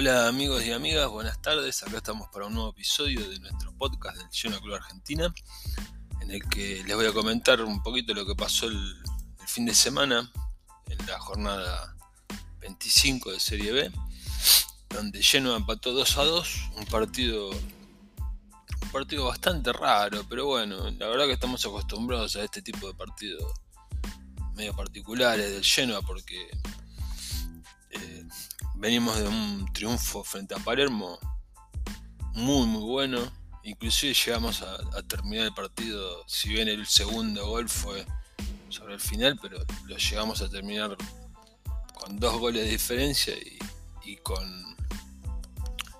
Hola amigos y amigas, buenas tardes. Acá estamos para un nuevo episodio de nuestro podcast del Lleno Club Argentina, en el que les voy a comentar un poquito lo que pasó el, fin de semana en la jornada 25 de Serie B, donde Lleno empató 2 a 2, un partido un partido bastante raro, pero bueno, la verdad que estamos acostumbrados a este tipo de partidos medio particulares del Genoa porque venimos de un triunfo frente a Palermo muy muy bueno. Inclusive llegamos a, terminar el partido, si bien el segundo gol fue sobre el final, pero lo llegamos a terminar con dos goles de diferencia y, con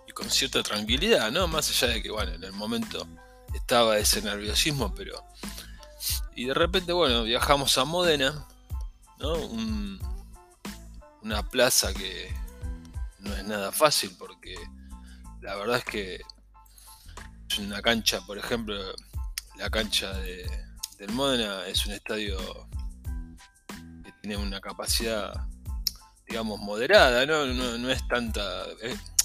y con cierta tranquilidad, ¿no? Más allá de que bueno, en el momento estaba ese nerviosismo, pero y de repente bueno, viajamos a Módena, ¿no? una plaza que no es nada fácil porque la verdad es que es una cancha, por ejemplo, la cancha de, del Módena es un estadio que tiene una capacidad, digamos, moderada, no, no, es tanta,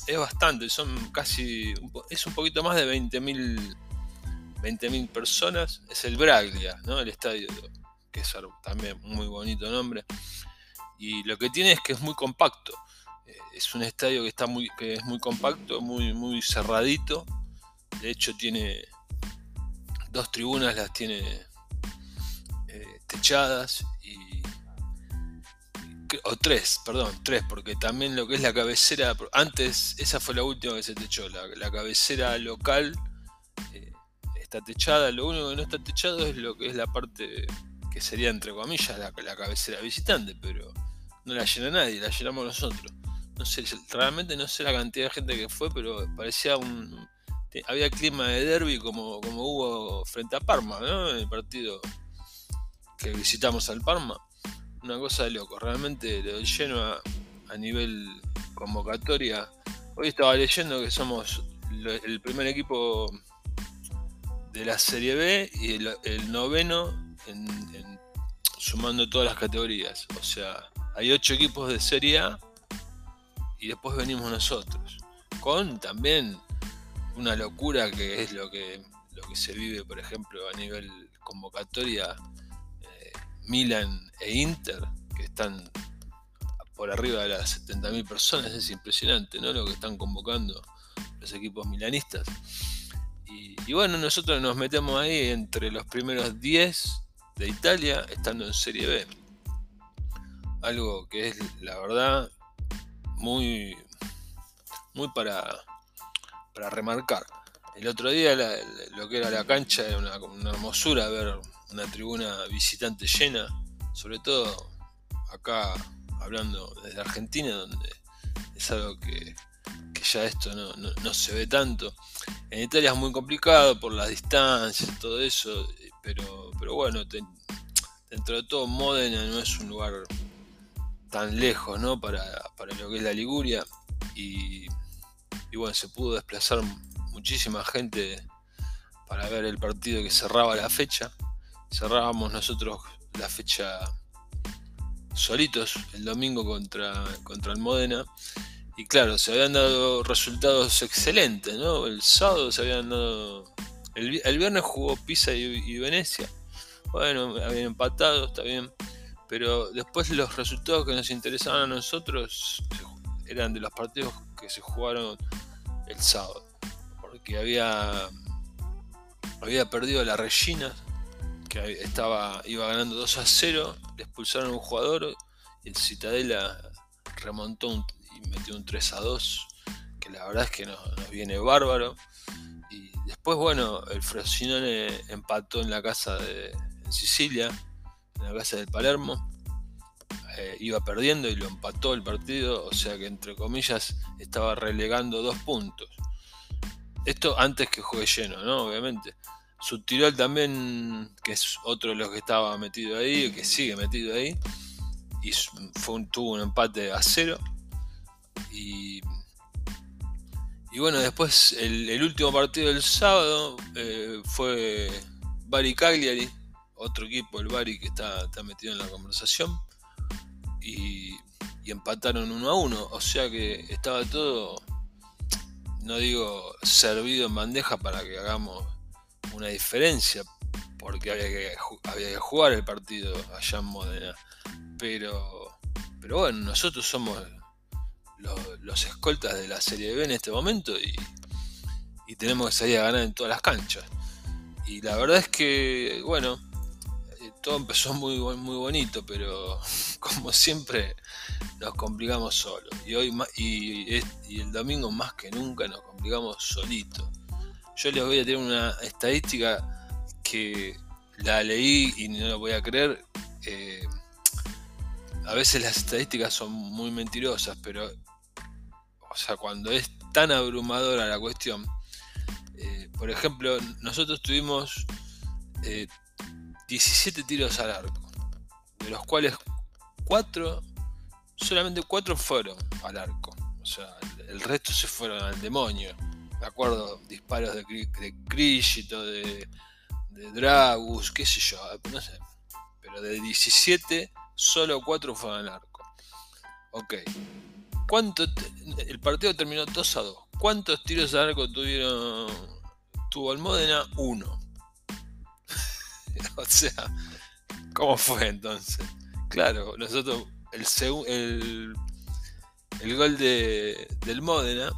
es, bastante, son casi, es un poquito más de 20.000 20.000 personas, es el Braglia, ¿no? el estadio, que es también muy bonito nombre, y lo que tiene es que es muy compacto, es un estadio que está muy, que es muy compacto, muy, muy cerradito. De hecho tiene dos tribunas, las tiene eh, techadas y, o tres, perdón, tres, porque también lo que es la cabecera, antes esa fue la última que se techó, la, cabecera local eh, está techada, lo único que no está techado es lo que es la parte que sería entre comillas la, la cabecera visitante, pero no la llena nadie, la llenamos nosotros no sé, realmente no sé la cantidad de gente que fue, pero parecía un. Había clima de derby como, como hubo frente a Parma, ¿no? En el partido que visitamos al Parma. Una cosa de loco, realmente lo lleno a, a nivel convocatoria. Hoy estaba leyendo que somos el primer equipo de la Serie B y el, noveno en, sumando todas las categorías. O sea, hay ocho equipos de Serie A y después venimos nosotros. Con también una locura que es lo que, lo que se vive, por ejemplo, a nivel convocatoria, eh, Milan e Inter, que están por arriba de las 70.000 personas, es impresionante ¿no? lo que están convocando los equipos milanistas. Y, y, bueno, nosotros nos metemos ahí entre los primeros 10 de Italia, estando en Serie B. Algo que es, la verdad, muy, muy para, para remarcar. El otro día lo que era la cancha era una, hermosura ver una tribuna visitante llena, sobre todo acá hablando desde Argentina, donde es algo que, ya esto no, se ve tanto. En Italia es muy complicado por las distancias, todo eso, pero, pero bueno, dentro de todo Modena no es un lugar tan lejos ¿no? para, lo que es la Liguria y, bueno, se pudo desplazar muchísima gente para ver el partido que cerraba la fecha. Cerrábamos nosotros la fecha solitos el domingo contra, contra el Módena. Y claro, se habían dado resultados excelentes, ¿no? El sábado se habían dado... El, viernes jugó Pisa y, y Venecia. Bueno, habían empatado, está bien pero después los resultados que nos interesaban a nosotros eran de los partidos que se jugaron el sábado. Porque había, había perdido la Regina, que estaba, iba ganando 2 a 0, le expulsaron a un jugador y el Citadela remontó y metió un 3 a 2, que la verdad es que nos, viene bárbaro. Y después, bueno, el Frosinone empató en la casa de Sicilia en la casa del Palermo. Eh, iba perdiendo y lo empató el partido, o sea que entre comillas estaba relegando dos puntos. Esto antes que juegue lleno, ¿no? Obviamente. Subtirol también, que es otro de los que estaba metido ahí, que sigue metido ahí, y tuvo un empate a cero. Y, y bueno, después el, último partido del sábado eh, fue Bari Cagliari, otro equipo, el Bari, que está, metido en la conversación. Y, y empataron uno a uno. O sea que estaba todo, no digo servido en bandeja para que hagamos una diferencia, porque había que, había que jugar el partido allá en Modena. Pero, pero bueno, nosotros somos los, escoltas de la Serie B en este momento y, tenemos que salir a ganar en todas las canchas. Y la verdad es que, bueno, todo empezó muy, muy bonito, pero como siempre nos complicamos solos. Y hoy y, y el domingo más que nunca nos complicamos solitos. Yo les voy a tener una estadística que la leí y no lo voy a creer. Eh, a veces las estadísticas son muy mentirosas, pero o sea, cuando es tan abrumadora la cuestión, eh, por ejemplo, nosotros tuvimos 17 eh, tiros al arco, de los cuales 4, solamente 4 fueron al arco, o sea, el resto se fueron al demonio. Me acuerdo disparos de, de de, de Dragus, qué sé yo, no sé. Pero de 17, solo 4 fueron al arco. Ok. ¿Cuánto el partido terminó 2 a 2. ¿Cuántos tiros al arco tuvieron tuvo el Modena? Uno. o sea, ¿cómo fue entonces? Claro, nosotros el, el, el gol de, del Modena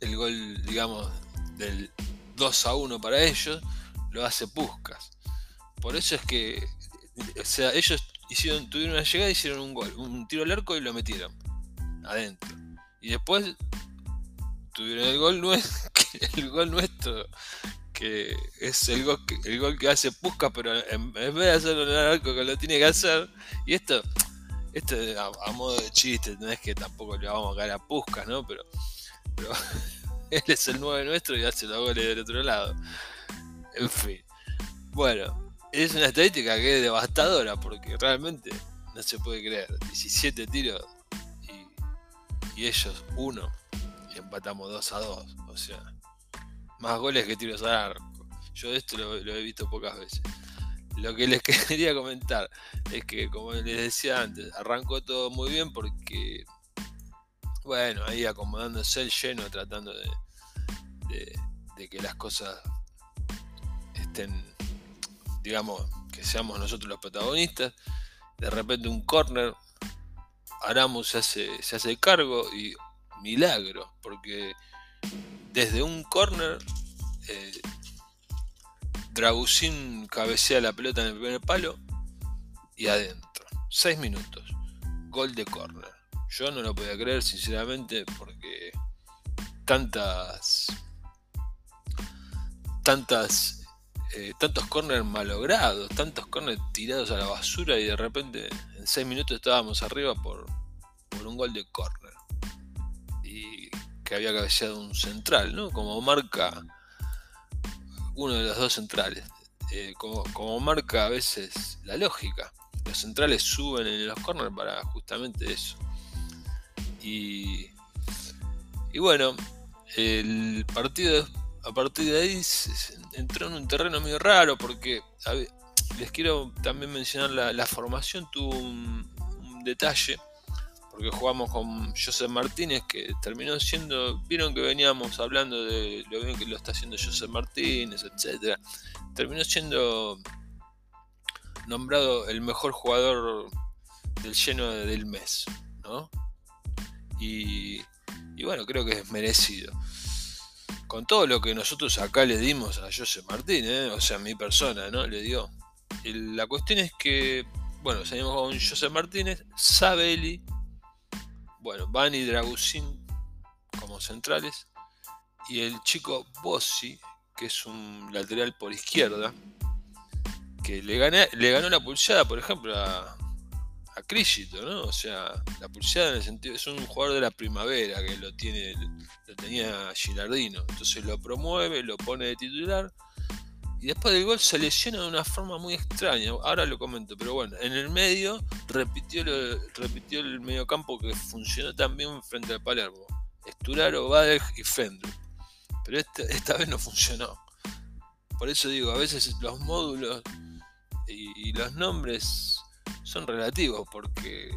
el gol, digamos, del 2 a 1 para ellos, lo hace Puscas. Por eso es que, o sea, ellos hicieron, tuvieron una llegada hicieron un gol, un tiro al arco y lo metieron adentro. Y después tuvieron el gol el gol nuestro que es el gol que, hace Puscas, pero en, vez de hacerlo en el arco que lo tiene que hacer, y esto, esto a, modo de chiste, no es que tampoco le vamos a caer a Puscas, ¿no? Pero él es el 9 nuestro y hace los goles del otro lado. En fin. Bueno, es una estadística que es devastadora porque realmente no se puede creer. 17 tiros y, ellos 1 y empatamos 2 a 2. O sea, más goles que tiros al arco. Yo esto lo, he visto pocas veces. Lo que les quería comentar es que, como les decía antes, arrancó todo muy bien porque bueno, ahí acomodándose el lleno, tratando de, que las cosas estén, digamos, que seamos nosotros los protagonistas. De repente un corner, Aramus se hace, se hace cargo y milagro, porque desde un corner eh, cabecea la pelota en el primer palo y adentro. Seis minutos. Gol de corner. Yo no lo podía creer, sinceramente, porque tantas. tantas. Eh, tantos corners malogrados, tantos corners tirados a la basura y de repente en 6 minutos estábamos arriba por, por un gol de corner. Y que había cabeceado un central, ¿no? Como marca uno de los dos centrales. Eh, como, marca a veces la lógica. Los centrales suben en los corners para justamente eso. Y, bueno, el partido a partir de ahí entró en un terreno medio raro porque les quiero también mencionar la, formación tuvo un, detalle porque jugamos con José Martínez que terminó siendo vieron que veníamos hablando de lo bien que lo está haciendo José Martínez etcétera terminó siendo nombrado el mejor jugador del lleno del mes ¿no? Y, bueno, creo que es merecido. Con todo lo que nosotros acá le dimos a José Martín, ¿eh? o sea, mi persona, ¿no? Le dio. la cuestión es que, bueno, salimos con José Martínez, Sabeli, bueno, Bani Dragusín como centrales, y el chico Bossi, que es un lateral por izquierda, que le, gané, le ganó la pulsada, por ejemplo, a, a ¿no? O sea, la pulsada en el sentido, es un jugador de la primavera que lo tiene, lo tenía Gilardino. Entonces lo promueve, lo pone de titular. Y después del gol se lesiona de una forma muy extraña. Ahora lo comento, pero bueno, en el medio repitió, repitió el medio campo que funcionó también frente al Palermo. Esturaro, Badeg y Fendru. Pero esta, esta vez no funcionó. Por eso digo, a veces los módulos y los nombres son relativos porque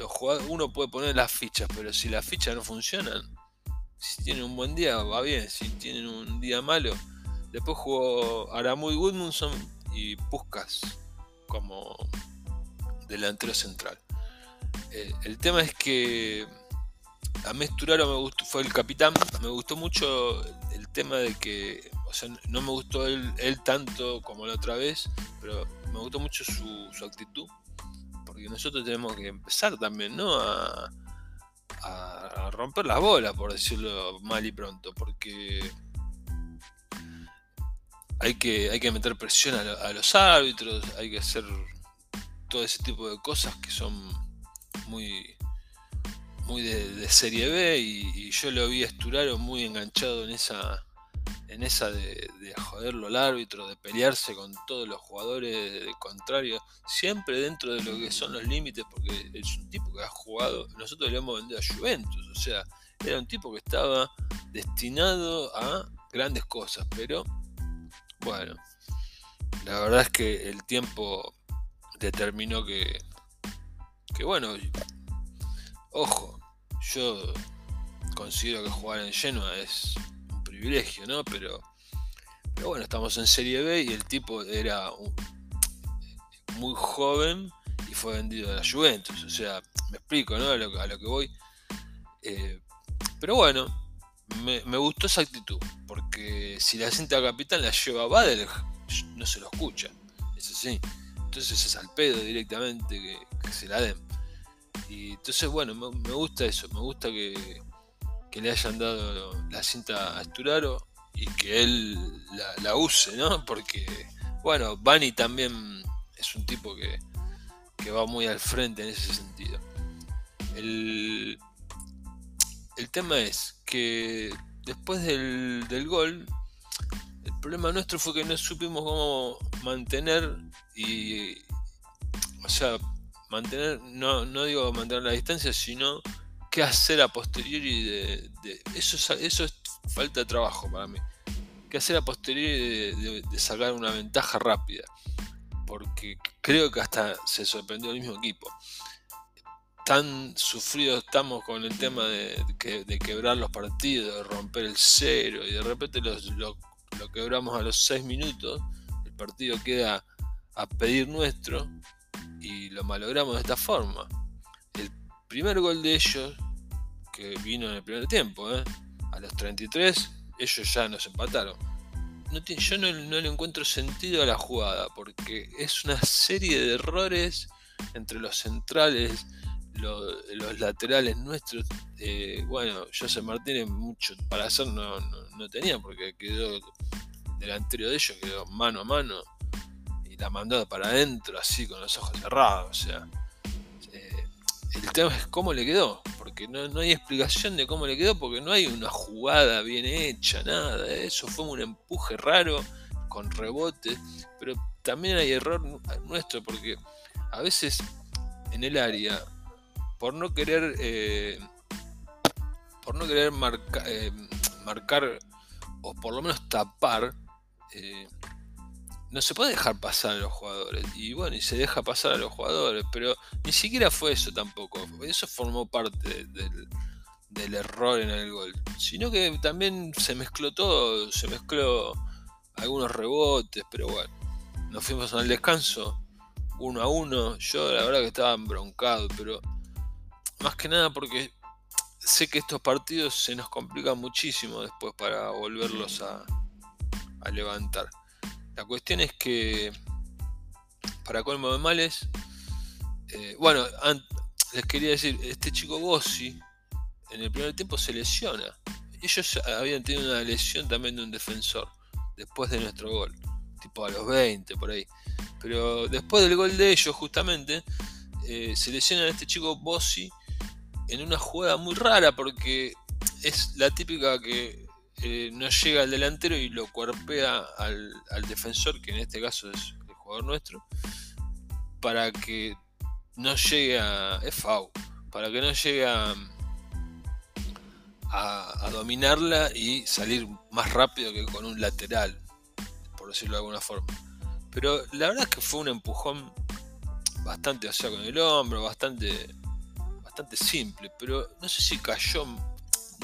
los uno puede poner las fichas, pero si las fichas no funcionan, si tienen un buen día va bien, si tienen un día malo. Después jugó Aramuy Goodmanson y Puskas como delantero central. Eh, el tema es que a mí Esturaro me gustó, fue el capitán, me gustó mucho el tema de que, o sea, no me gustó él, tanto como la otra vez, pero me gustó mucho su, actitud, porque nosotros tenemos que empezar también, ¿no? A, romper las bolas, por decirlo mal y pronto, porque hay que, hay que meter presión a los árbitros, hay que hacer todo ese tipo de cosas que son muy muy de, serie B y, yo lo vi a Esturaro muy enganchado en esa en esa de, joderlo al árbitro, de pelearse con todos los jugadores contrarios, siempre dentro de lo que son los límites, porque es un tipo que ha jugado, nosotros le hemos vendido a Juventus, o sea, era un tipo que estaba destinado a grandes cosas, pero bueno, la verdad es que el tiempo determinó que, que bueno, ojo, yo considero que jugar en Genoa es un privilegio, ¿no? Pero, pero bueno, estamos en Serie B y el tipo era muy joven y fue vendido a la Juventus. O sea, me explico, ¿no? A lo, que voy. Eh, pero bueno, me, gustó esa actitud, porque si la cinta capitán la lleva Badel, no se lo escucha. Es así. Entonces es al pedo directamente que se la den. Y entonces, bueno, me, gusta eso, me gusta que, le hayan dado la cinta a Esturaro y que él la, use, ¿no? Porque, bueno, Bani también es un tipo que, va muy al frente en ese sentido. El, el tema es que después del, del gol, el problema nuestro fue que no supimos cómo mantener y, o sea, mantener, no, no digo mantener la distancia, sino qué hacer a posteriori de, eso, es, eso es falta de trabajo para mí. ¿Qué hacer a posteriori de, sacar una ventaja rápida? Porque creo que hasta se sorprendió el mismo equipo. Tan sufridos estamos con el tema de, quebrar los partidos, de romper el cero, y de repente lo, lo quebramos a los 6 minutos, el partido queda a pedir nuestro, y lo malogramos de esta forma. El primer gol de ellos, que vino en el primer tiempo, ¿eh? a los 33, ellos ya nos empataron. No yo no, le encuentro sentido a la jugada, porque es una serie de errores entre los centrales, los laterales nuestros. Eh, bueno, José Martínez mucho para hacer no, no tenía, porque quedó delantero de ellos, quedó mano a mano la mandó para adentro, así con los ojos cerrados. O sea, eh, el tema es cómo le quedó, porque no, hay explicación de cómo le quedó, porque no hay una jugada bien hecha, nada. Eso fue un empuje raro con rebote, pero también hay error nuestro, porque a veces en el área, por no querer, eh, por no querer eh, marcar o por lo menos tapar, no se puede dejar pasar a los jugadores. Y bueno, y se deja pasar a los jugadores, pero ni siquiera fue eso tampoco. Eso formó parte del, error en el gol. Sino que también se mezcló todo, se mezcló algunos rebotes, pero bueno, nos fuimos al descanso, uno a uno. Yo la verdad que estaba embroncado, pero más que nada porque sé que estos partidos se nos complican muchísimo después para volverlos a, levantar. La cuestión es que, para colmo de males, eh, bueno, les quería decir, este chico Bossi en el primer tiempo se lesiona. Ellos habían tenido una lesión también de un defensor después de nuestro gol, tipo a los 20 por ahí. Pero después del gol de ellos, justamente, eh, se lesiona a este chico Bossi en una jugada muy rara porque es la típica que eh, no llega al delantero y lo cuerpea al, defensor, que en este caso es el jugador nuestro, para que no llegue a. Es para que no llegue a, a, dominarla y salir más rápido que con un lateral, por decirlo de alguna forma. Pero la verdad es que fue un empujón bastante, o sea, con el hombro, bastante bastante simple, pero no sé si cayó,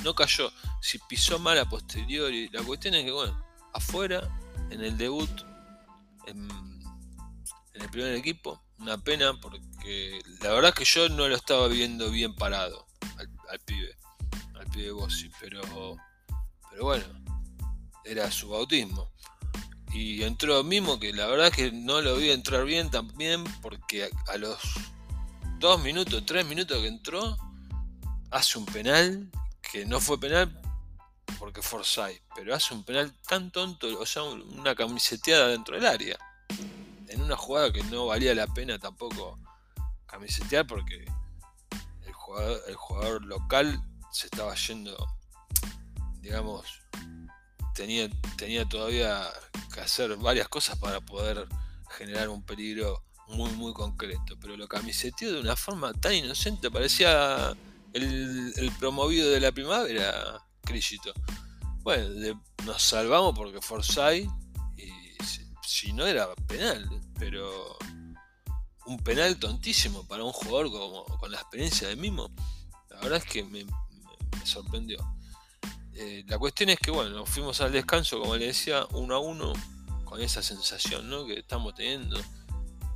no cayó, si pisó mal a posteriori. La cuestión es que, bueno, afuera, en el debut, en, el primer equipo, una pena porque la verdad que yo no lo estaba viendo bien parado al, pibe, al pibe Bossi, pero, pero bueno, era su bautismo. Y entró mismo que la verdad es que no lo vi entrar bien también porque a, los dos minutos, tres minutos que entró, hace un penal que no fue penal porque Forsyth, pero hace un penal tan tonto, o sea, una camiseteada dentro del área. En una jugada que no valía la pena tampoco camisetear porque el jugador, el jugador local se estaba yendo, digamos, tenía, tenía todavía que hacer varias cosas para poder generar un peligro muy muy concreto. Pero lo camiseteó de una forma tan inocente, parecía el, promovido de la primavera, Crisito. Bueno, nos salvamos porque Forsyth, y si, no era penal, pero un penal tontísimo para un jugador como, con la experiencia de Mimo. La verdad es que me sorprendió. Eh, la cuestión es que, bueno, fuimos al descanso, como le decía, uno a uno, con esa sensación ¿no? que estamos teniendo,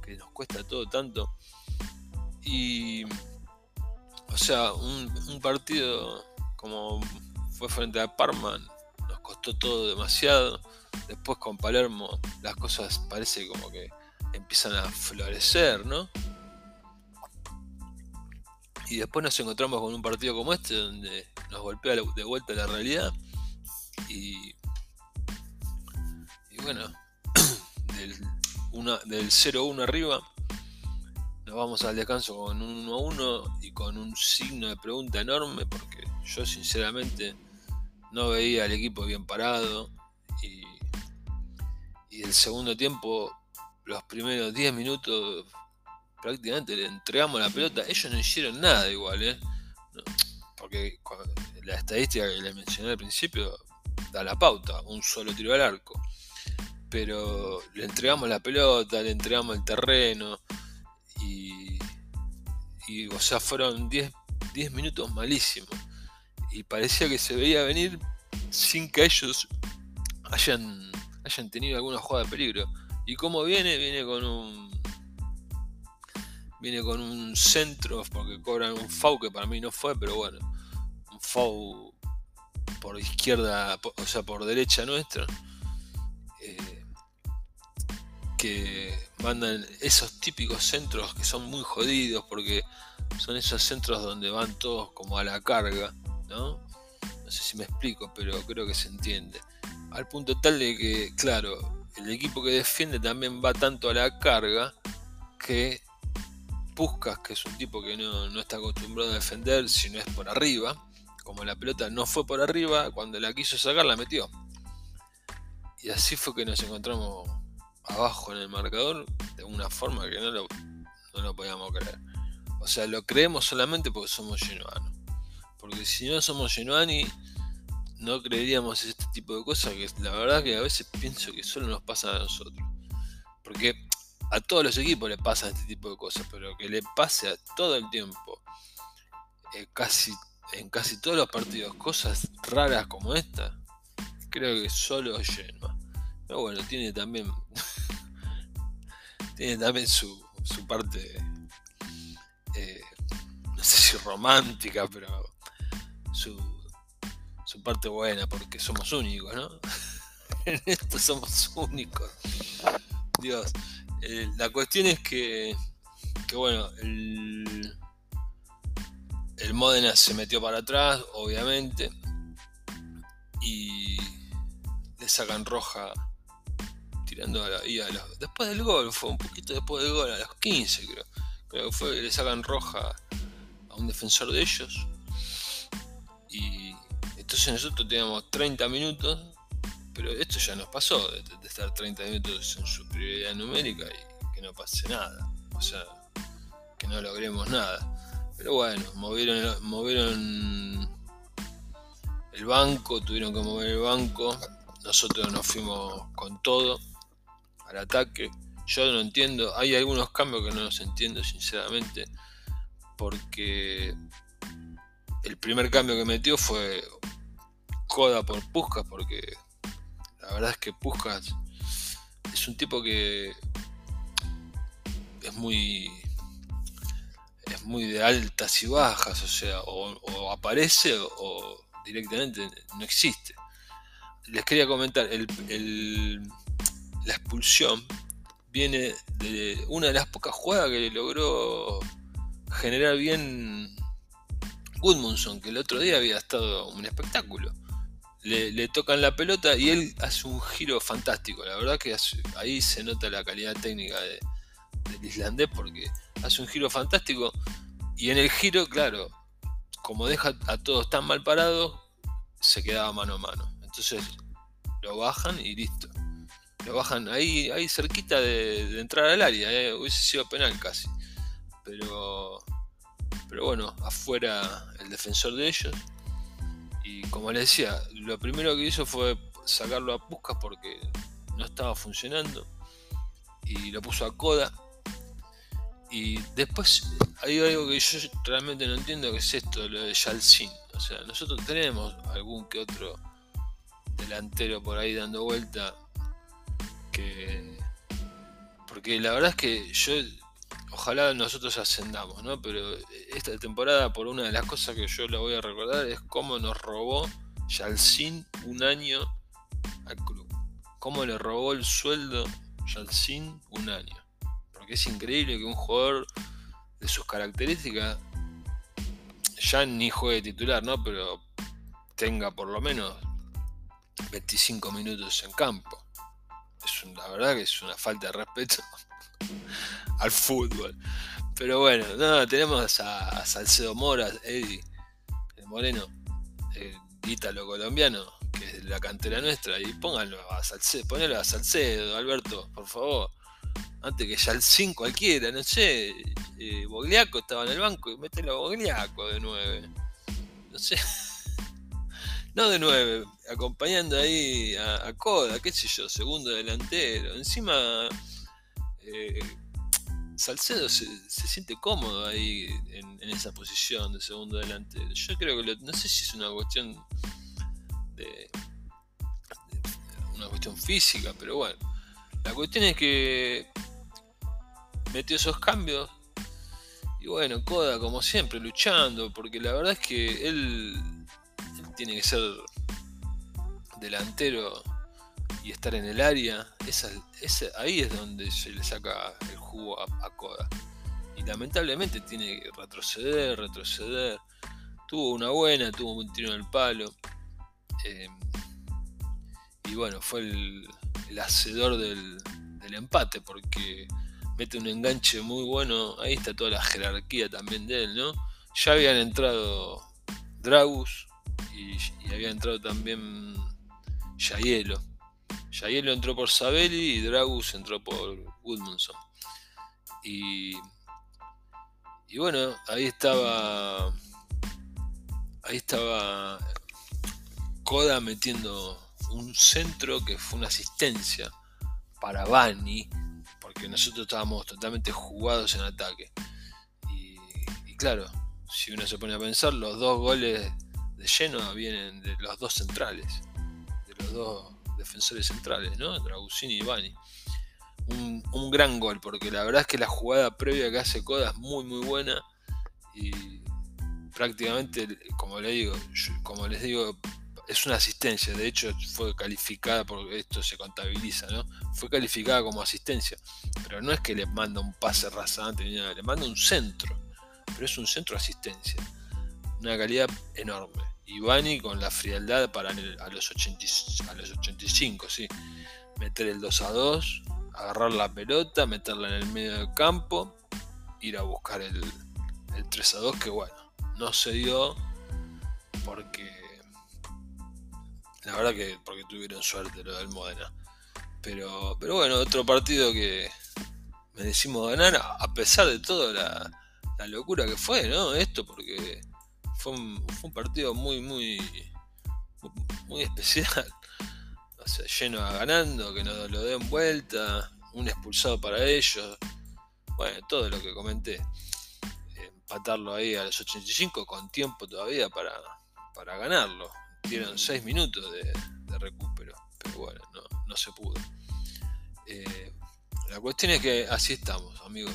que nos cuesta todo tanto. Y, o sea, un, partido como fue frente a Parma, nos costó todo demasiado. Después con Palermo las cosas parece como que empiezan a florecer, ¿no? Y después nos encontramos con un partido como este, donde nos golpea de vuelta la realidad. Y, bueno, del, del 0-1 arriba, nos vamos al descanso con un 1-1 y con un signo de pregunta enorme, porque yo sinceramente no veía al equipo bien parado. Y, y el segundo tiempo, los primeros 10 minutos, prácticamente le entregamos la pelota. Ellos no hicieron nada igual, ¿eh? Porque la estadística que les mencioné al principio da la pauta, un solo tiro al arco. Pero le entregamos la pelota, le entregamos el terreno y, y o sea, fueron 10, 10 minutos malísimos. Y parecía que se veía venir sin que ellos hayan, hayan tenido alguna jugada de peligro. Y como viene, viene con un viene con un centro porque cobran un FAU que para mí no fue, pero bueno, FAU por izquierda, o sea, por derecha nuestra, eh, que mandan esos típicos centros que son muy jodidos porque son esos centros donde van todos como a la carga, ¿no? No sé si me explico, pero creo que se entiende. Al punto tal de que, claro, el equipo que defiende también va tanto a la carga que Puskas, que es un tipo que no, está acostumbrado a defender si no es por arriba. Como la pelota no fue por arriba, cuando la quiso sacar la metió. Y así fue que nos encontramos abajo en el marcador de una forma que no lo, no lo podíamos creer. O sea, lo creemos solamente porque somos genuanos. Porque si no somos genuani, no creeríamos este tipo de cosas que la verdad que a veces pienso que solo nos pasa a nosotros. Porque a todos los equipos le pasa este tipo de cosas, pero que le pase a todo el tiempo, eh, casi, en casi todos los partidos, cosas raras como esta, creo que solo lleno. Pero bueno, tiene también, tiene también su, su parte, eh, no sé si romántica, pero su, su parte buena, porque somos únicos, ¿no? en esto somos únicos. Dios. Eh, la cuestión es que, que bueno, el, el Modena se metió para atrás, obviamente, y le sacan roja tirando a la, después del gol, fue un poquito después del gol, a los 15 creo, creo que fue, le sacan roja a un defensor de ellos. Y entonces nosotros teníamos 30 minutos pero esto ya nos pasó de, estar 30 minutos en superioridad numérica y que no pase nada. O sea, que no logremos nada. Pero bueno, movieron, movieron el banco, tuvieron que mover el banco. Nosotros nos fuimos con todo al ataque. Yo no entiendo, hay algunos cambios que no los entiendo sinceramente. porque el primer cambio que metió fue Coda por Puskas, porque la verdad es que Puskas es un tipo que es muy es muy de altas y bajas, o sea, o, aparece o, directamente no existe. Les quería comentar, la expulsión viene de una de las pocas jugadas que logró generar bien Goodmanson, que el otro día había estado un espectáculo. Le, tocan la pelota y él hace un giro fantástico. La verdad que ahí se nota la calidad técnica del islandés porque hace un giro fantástico y en el giro, claro, como deja a todos tan mal parados, se quedaba mano a mano. Entonces lo bajan y listo. Lo bajan ahí, ahí cerquita de, entrar al área, eh. hubiese sido penal casi. Pero, pero bueno, afuera el defensor de ellos. Y como les decía, lo primero que hizo fue sacarlo a Puskas porque no estaba funcionando. Y lo puso a Coda. Y después hay algo que yo realmente no entiendo que es esto, lo de Yalcin. O sea, nosotros tenemos algún que otro delantero por ahí dando vuelta que porque la verdad es que yo ojalá nosotros ascendamos, ¿no? Pero esta temporada por una de las cosas que yo la voy a recordar es cómo nos robó Yalcin un año al club. Cómo le robó el sueldo Yalcin un año. Es increíble que un jugador de sus características ya ni juegue titular, ¿no? Pero tenga por lo menos 25 minutos en campo. Es la verdad que es una falta de respeto al fútbol. Pero bueno, no, tenemos a, Salcedo Mora, Eddie, el moreno, el ítalo colombiano, que es la cantera nuestra, y pónganlo a Salcedo, ponelo a Salcedo, Alberto, por favor. Antes que ya el 5 cualquiera, no sé, eh, Bogliaco estaba en el banco y mételo a Bogliaco de 9. No sé. No de 9, acompañando ahí a, Coda, qué sé yo, segundo delantero. Encima, eh, Salcedo se, siente cómodo ahí en, esa posición de segundo delantero. Yo creo que no sé si es una cuestión de, una cuestión física, pero bueno. La cuestión es que metió esos cambios y bueno, Coda como siempre luchando, porque la verdad es que él tiene que ser delantero y estar en el área, esa, ahí es donde se le saca el jugo a, Coda. Y lamentablemente tiene que retroceder, retroceder. Tuvo una buena, tuvo un tiro en el palo. Eh, y bueno, fue el, hacedor del, del, empate porque mete un enganche muy bueno. Ahí está toda la jerarquía también de él, ¿no? Ya habían entrado Dragus, y, había entrado también Yayelo. Yayelo entró por Sabelli y Dragus entró por Woodmanson. Y, y bueno, ahí estaba. Ahí estaba Koda metiendo un centro que fue una asistencia para Bani, porque nosotros estábamos totalmente jugados en ataque. Y, claro, si uno se pone a pensar, los dos goles de lleno vienen de los dos centrales, de los dos defensores centrales, ¿no? Dragusini y Bani. Un, gran gol, porque la verdad es que la jugada previa que hace Coda es muy muy buena y prácticamente, como le digo, como les digo, es una asistencia, de hecho fue calificada, porque esto se contabiliza, ¿no? Fue calificada como asistencia, pero no es que le manda un pase rasante ni nada, le manda un centro, pero es un centro de asistencia, una calidad enorme. Ivani con la frialdad para a, los 80, a los 85, sí. Meter el 2 a 2, agarrar la pelota, meterla en el medio del campo, ir a buscar el, 3 a 2, que bueno, no se dio porque la verdad que porque tuvieron suerte lo del Modena. Pero, pero bueno, otro partido que me decimos ganar, a pesar de toda la, locura que fue, ¿no? Esto, porque fue un, partido muy, muy, muy especial. O sea, lleno a ganando, que nos lo den vuelta, un expulsado para ellos. Bueno, todo lo que comenté. Empatarlo ahí a los 85 con tiempo todavía para, para ganarlo. Tienen 6 minutos de, recupero, pero bueno, no, se pudo. Eh, la cuestión es que así estamos, amigos.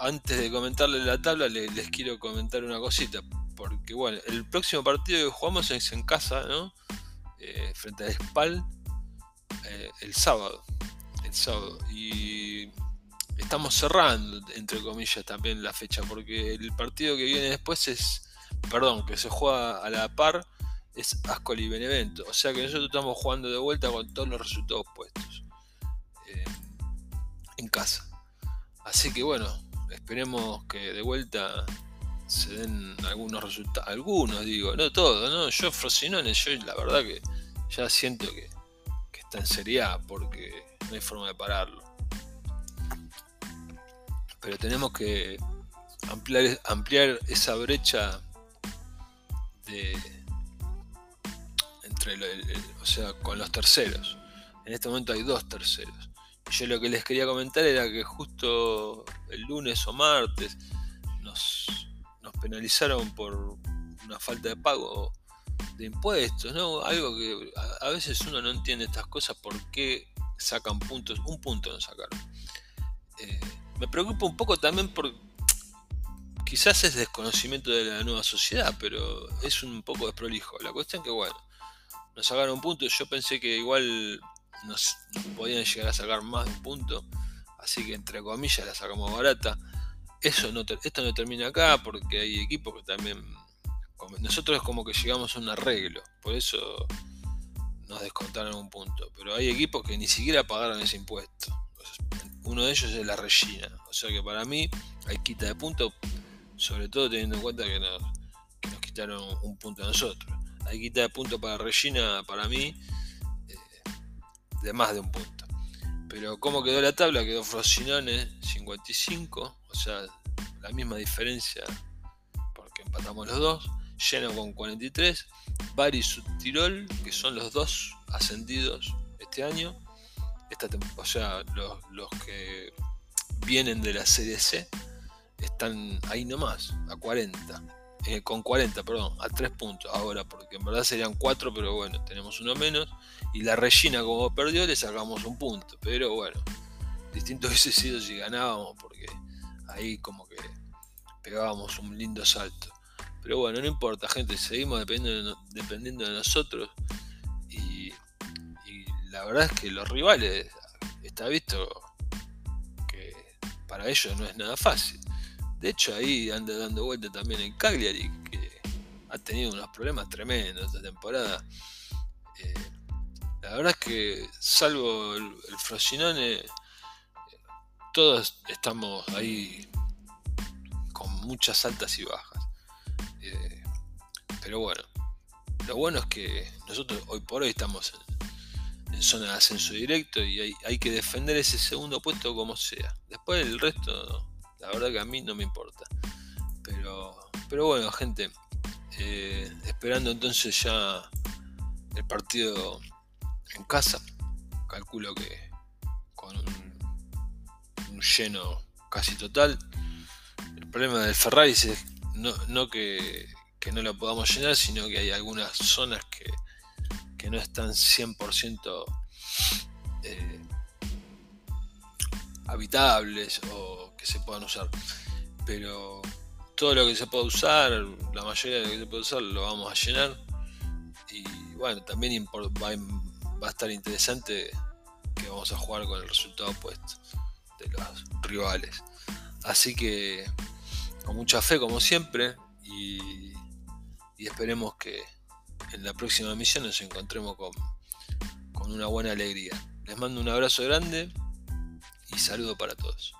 Antes de comentarle la tabla, les, quiero comentar una cosita. Porque bueno, el próximo partido que jugamos es en casa, ¿no? Eh, frente a Spal eh, el sábado. El sábado. Y estamos cerrando, entre comillas, también la fecha, porque el partido que viene después es, perdón, que se juega a la par, es Ascoli Benevento. O sea que nosotros estamos jugando de vuelta con todos los resultados puestos eh, en casa. Así que bueno, esperemos que de vuelta se den algunos resultados, algunos digo, no todos, ¿no? Yo Frosinone, yo la verdad que ya siento que, está en Serie porque no hay forma de pararlo pero tenemos que ampliar esa brecha de o sea con los terceros en este momento hay dos terceros yo lo que les quería comentar era que justo el lunes o martes nos, nos penalizaron por una falta de pago de impuestos, ¿no? Algo que a, veces uno no entiende estas cosas, por qué sacan puntos, un punto no sacaron. Eh, me preocupa un poco también por quizás es desconocimiento de la nueva sociedad, pero es un poco desprolijo. La cuestión que bueno, nos sacaron un punto, yo pensé que igual nos, podían llegar a sacar más de un punto, así que entre comillas la sacamos barata. Eso no, esto no termina acá porque hay equipos que también nosotros es como que llegamos a un arreglo, por eso nos descontaron un punto, pero hay equipos que ni siquiera pagaron ese impuesto. Uno de ellos es la Regina. O sea que para mí hay quita de punto, sobre todo teniendo en cuenta que nos, quitaron un punto a nosotros. Hay quita de punto para Regina, para mí, eh, de más de un punto. Pero ¿cómo quedó la tabla? Quedó Frosinone 55, o sea, la misma diferencia porque empatamos los dos. Lleno con 43, Bari y Tirol, que son los dos ascendidos este año, o sea, los, que vienen de la Serie C están ahí nomás, a 40. Eh, con 40, perdón, a 3 puntos ahora, porque en verdad serían 4, pero bueno, tenemos uno menos. Y la Regina, como perdió, le sacamos un punto. Pero bueno, distinto hubiese sido si ganábamos, porque ahí como que pegábamos un lindo salto. Pero bueno, no importa, gente, seguimos dependiendo dependiendo de nosotros la verdad es que los rivales está visto que para ellos no es nada fácil. De hecho, ahí anda dando vuelta también el Cagliari, que ha tenido unos problemas tremendos esta temporada. Eh, la verdad es que, salvo el, Frosinone, todos estamos ahí con muchas altas y bajas. Eh, pero bueno, lo bueno es que nosotros hoy por hoy estamos en en zona de ascenso directo y hay, que defender ese segundo puesto como sea. Después el resto, la verdad que a mí no me importa. Pero, pero bueno, gente, eh, esperando entonces ya el partido en casa, calculo que con un, lleno casi total. El problema del Ferrari es no, no que, que no lo podamos llenar, sino que hay algunas zonas que que no están 100% eh, habitables o que se puedan usar. Pero todo lo que se pueda usar, la mayoría de lo que se puede usar, lo vamos a llenar. Y bueno, también va, a estar interesante que vamos a jugar con el resultado opuesto de los rivales. Así que con mucha fe como siempre y esperemos que, en la próxima misión nos encontremos con, con una buena alegría. Les mando un abrazo grande y saludo para todos.